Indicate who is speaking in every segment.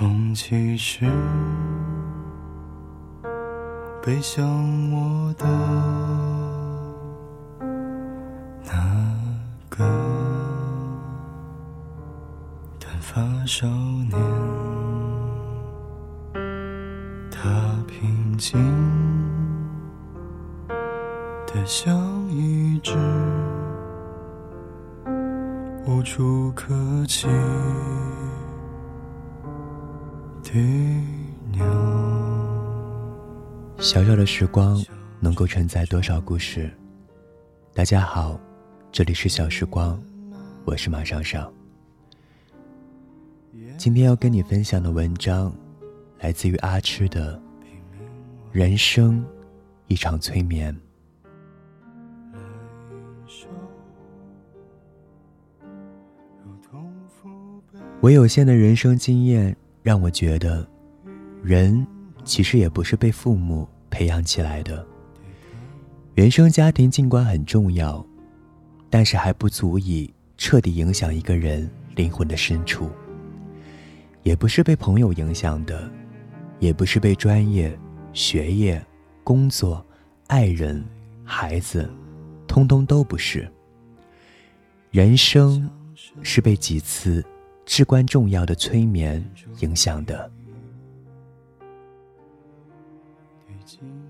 Speaker 1: 风起时，背向我的那个短发少年，他平静的像一只无处可栖。
Speaker 2: 小小的时光能够承载多少故事？大家好，这里是小时光，我是马上上。今天要跟你分享的文章来自于阿痴的《人生一场催眠》。我有限的人生经验。让我觉得，人其实也不是被父母培养起来的。原生家庭尽管很重要，但是还不足以彻底影响一个人灵魂的深处。也不是被朋友影响的，也不是被专业、学业、工作、爱人、孩子，通通都不是。人生是被几次。至关重要的催眠影响的。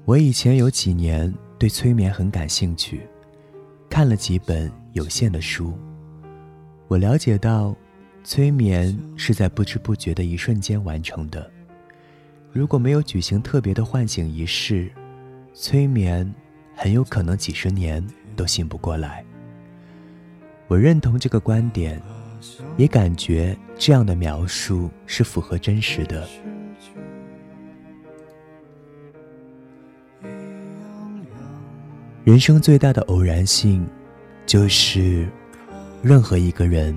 Speaker 2: 我以前有几年对催眠很感兴趣，看了几本有限的书。我了解到，催眠是在不知不觉的一瞬间完成的。如果没有举行特别的唤醒仪式，催眠很有可能几十年都醒不过来。我认同这个观点。也感觉这样的描述是符合真实的。人生最大的偶然性，就是任何一个人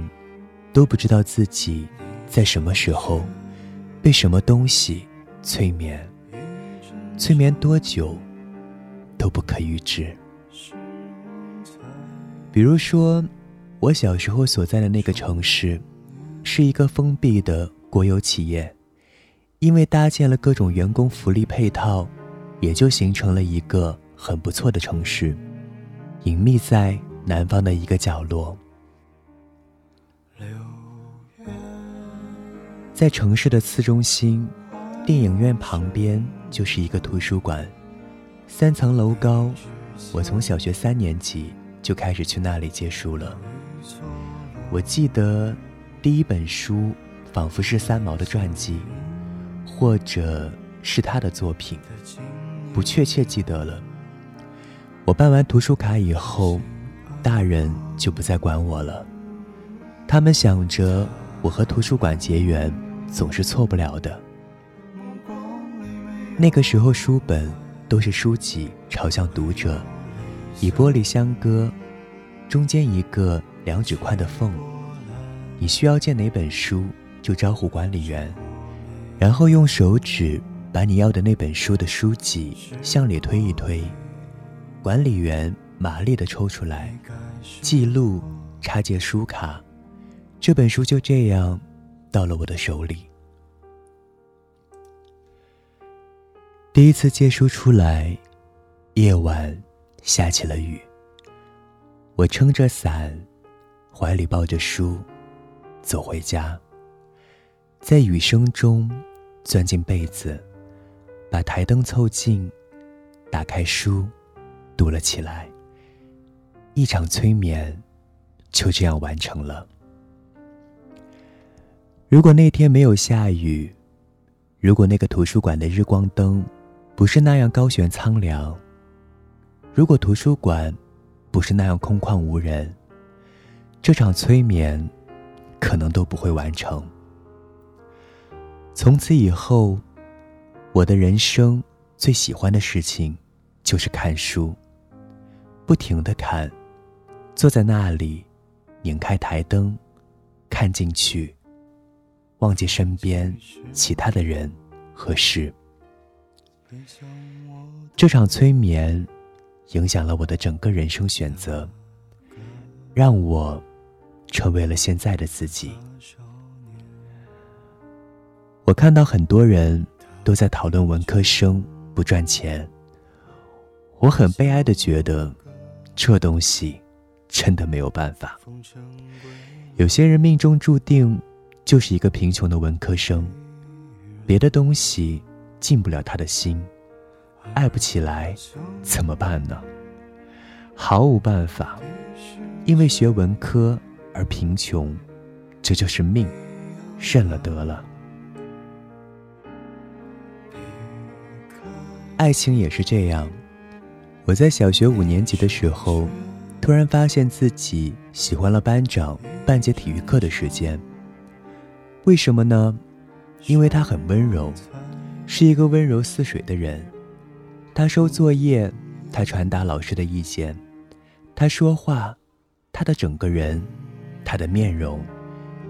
Speaker 2: 都不知道自己在什么时候被什么东西催眠，催眠多久都不可预知。比如说。我小时候所在的那个城市，是一个封闭的国有企业，因为搭建了各种员工福利配套，也就形成了一个很不错的城市，隐秘在南方的一个角落。在城市的次中心，电影院旁边就是一个图书馆，三层楼高。我从小学三年级就开始去那里借书了。我记得第一本书仿佛是三毛的传记，或者是他的作品，不确切记得了。我办完图书卡以后，大人就不再管我了。他们想着我和图书馆结缘总是错不了的。那个时候书本都是书籍朝向读者，以玻璃相隔，中间一个。两指宽的缝，你需要借哪本书，就招呼管理员，然后用手指把你要的那本书的书籍向里推一推，管理员麻利的抽出来，记录插借书卡，这本书就这样到了我的手里。第一次借书出来，夜晚下起了雨，我撑着伞。怀里抱着书，走回家。在雨声中，钻进被子，把台灯凑近，打开书，读了起来。一场催眠就这样完成了。如果那天没有下雨，如果那个图书馆的日光灯不是那样高悬苍凉，如果图书馆不是那样空旷无人。这场催眠，可能都不会完成。从此以后，我的人生最喜欢的事情，就是看书。不停的看，坐在那里，拧开台灯，看进去，忘记身边其他的人和事。这场催眠，影响了我的整个人生选择，让我。成为了现在的自己。我看到很多人都在讨论文科生不赚钱，我很悲哀的觉得，这东西真的没有办法。有些人命中注定就是一个贫穷的文科生，别的东西进不了他的心，爱不起来，怎么办呢？毫无办法，因为学文科而贫穷，这就是命，认了得了。爱情也是这样。我在小学五年级的时候，突然发现自己喜欢了班长半节体育课的时间。为什么呢？因为他很温柔，是一个温柔似水的人。他收作业，他传达老师的意见，他说话，他的整个人，他的面容，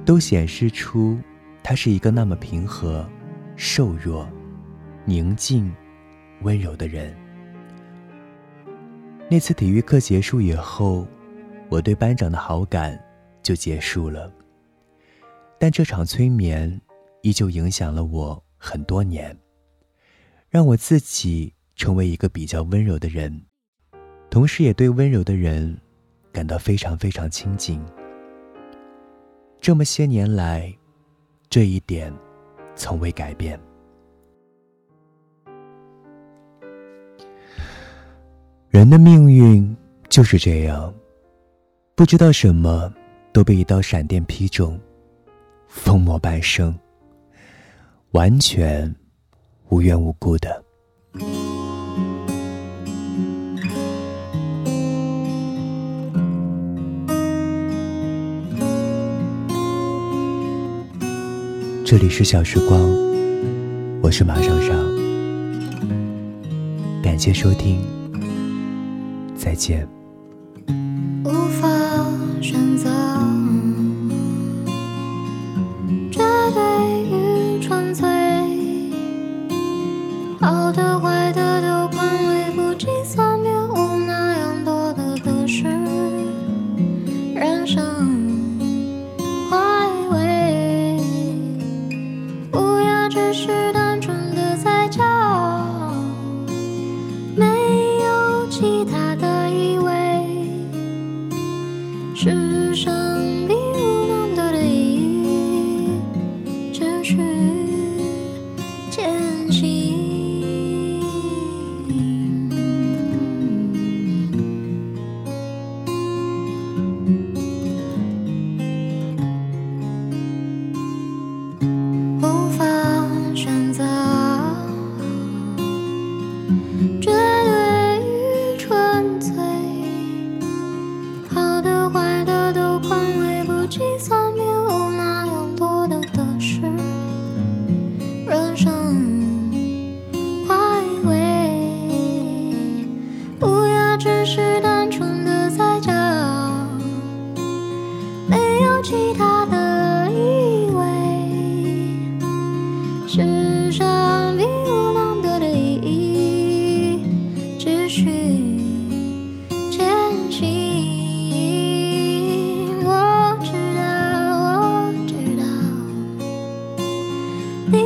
Speaker 2: 都显示出他是一个那么平和、瘦弱、宁静。温柔的人。那次体育课结束以后，我对班长的好感就结束了。但这场催眠依旧影响了我很多年，让我自己成为一个比较温柔的人，同时也对温柔的人感到非常非常亲近。这么些年来，这一点从未改变。人的命运就是这样，不知道什么都被一道闪电劈中，疯魔半生，完全无缘无故的。这里是小时光，我是马上上，感谢收听。再见。
Speaker 3: 其他的以为，世上并无那么多的意义，只需坚信。我知道，我知道，你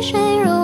Speaker 3: 水如